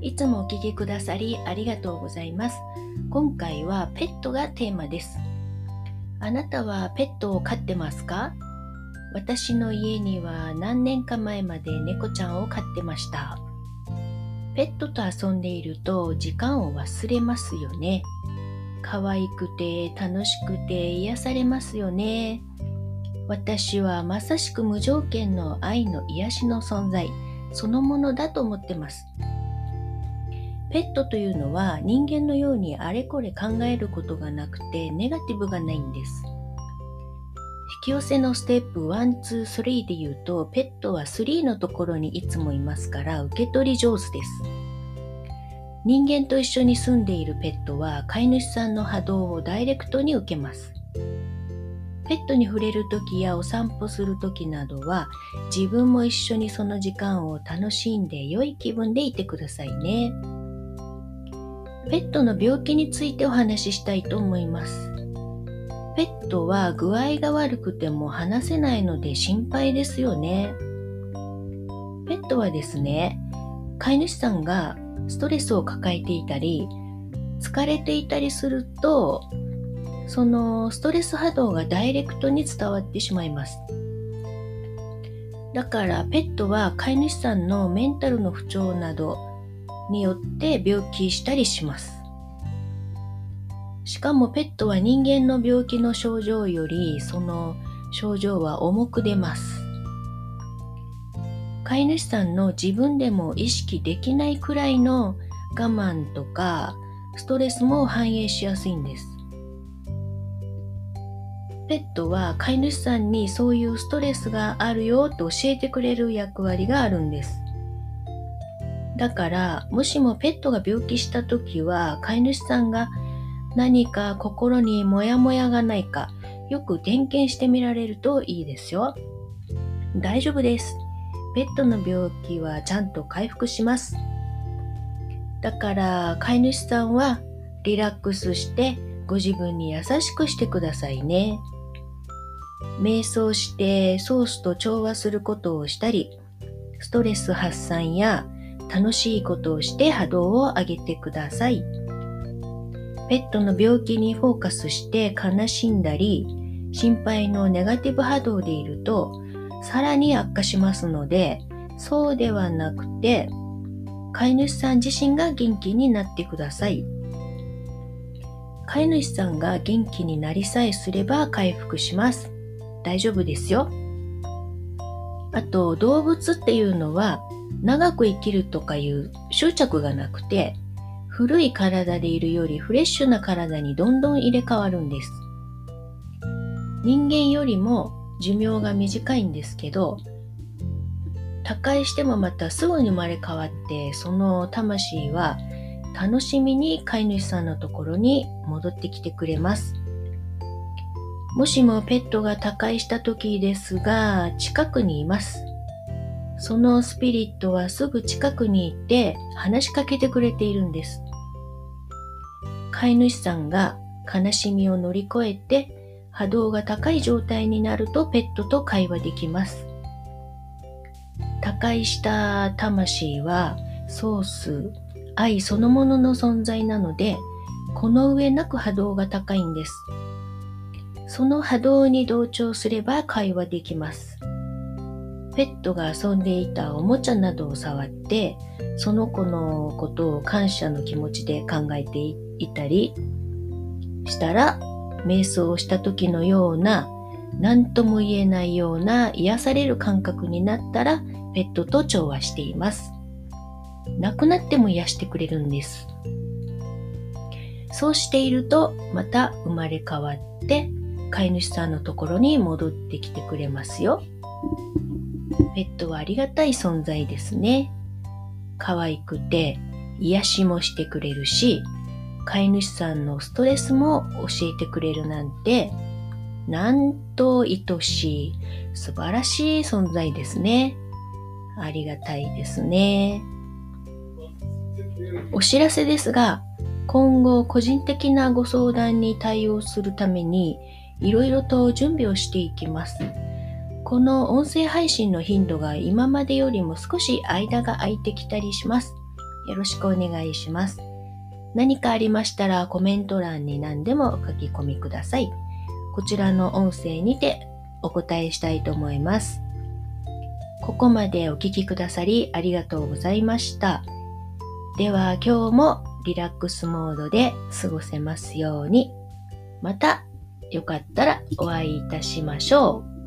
いつもお聞きくださりありがとうございます。今回はペットがテーマです。あなたはペットを飼ってますか？私の家には何年か前まで猫ちゃんを飼ってました。ペットと遊んでいると時間を忘れますよね。可愛くて楽しくて癒されますよね。私はまさしく無条件の愛の癒しの存在そのものだと思ってます。ペットというのは人間のようにあれこれ考えることがなくてネガティブがないんです。引き寄せのステップ1、2、3で言うとペットは3のところにいつもいますから受け取り上手です。人間と一緒に住んでいるペットは飼い主さんの波動をダイレクトに受けます。ペットに触れる時やお散歩する時などは自分も一緒にその時間を楽しんで良い気分でいてくださいね。ペットの病気についてお話ししたいと思います。ペットは具合が悪くても話せないので心配ですよね。ペットはですね、飼い主さんがストレスを抱えていたり、疲れていたりすると、そのストレス波動がダイレクトに伝わってしまいます。だからペットは飼い主さんのメンタルの不調などによって病気したりします。しかもペットは人間の病気の症状よりその症状は重く出ます。飼い主さんの自分でも意識できないくらいの我慢とかストレスも反映しやすいんです。ペットは飼い主さんにそういうストレスがあるよと教えてくれる役割があるんです。だからもしもペットが病気した時は飼い主さんが何か心にモヤモヤがないかよく点検してみられるといいですよ。大丈夫です。ペットの病気はちゃんと回復します。だから飼い主さんはリラックスしてご自分に優しくしてくださいね。瞑想してソースと調和することをしたり、ストレス発散や楽しいことをして波動を上げてください。ペットの病気にフォーカスして悲しんだり、心配のネガティブ波動でいると、さらに悪化しますので、そうではなくて、飼い主さん自身が元気になってください。飼い主さんが元気になりさえすれば回復します。大丈夫ですよ。あと、動物っていうのは長く生きるとかいう執着がなくて、古い体でいるよりフレッシュな体にどんどん入れ替わるんです。人間よりも寿命が短いんですけど、他界してもまたすぐに生まれ変わって、その魂は楽しみに飼い主さんのところに戻ってきてくれます。もしもペットが他界した時ですが、近くにいます。そのスピリットはすぐ近くにいて話しかけてくれているんです。飼い主さんが悲しみを乗り越えて波動が高い状態になるとペットと会話できます。他界した魂はソース、愛そのものの存在なので、この上なく波動が高いんです。その波動に同調すれば会話できます。ペットが遊んでいたおもちゃなどを触って、その子のことを感謝の気持ちで考えていたりしたら、瞑想をした時のような、何とも言えないような癒される感覚になったら、ペットと調和しています。亡くなっても癒してくれるんです。そうしているとまた生まれ変わって飼い主さんのところに戻ってきてくれますよ。ペットはありがたい存在ですね。可愛くて癒しもしてくれるし、飼い主さんのストレスも教えてくれるなんて、なんと愛しい素晴らしい存在ですね。ありがたいですね。お知らせですが、今後個人的なご相談に対応するためにいろいろと準備をしていきます。この音声配信の頻度が今までよりも少し間が空いてきたりします。よろしくお願いします。何かありましたらコメント欄に何でも書き込みください。こちらの音声にてお答えしたいと思います。ここまでお聴きくださりありがとうございました。では今日もリラックスモードで過ごせますように。またよかったらお会いいたしましょう。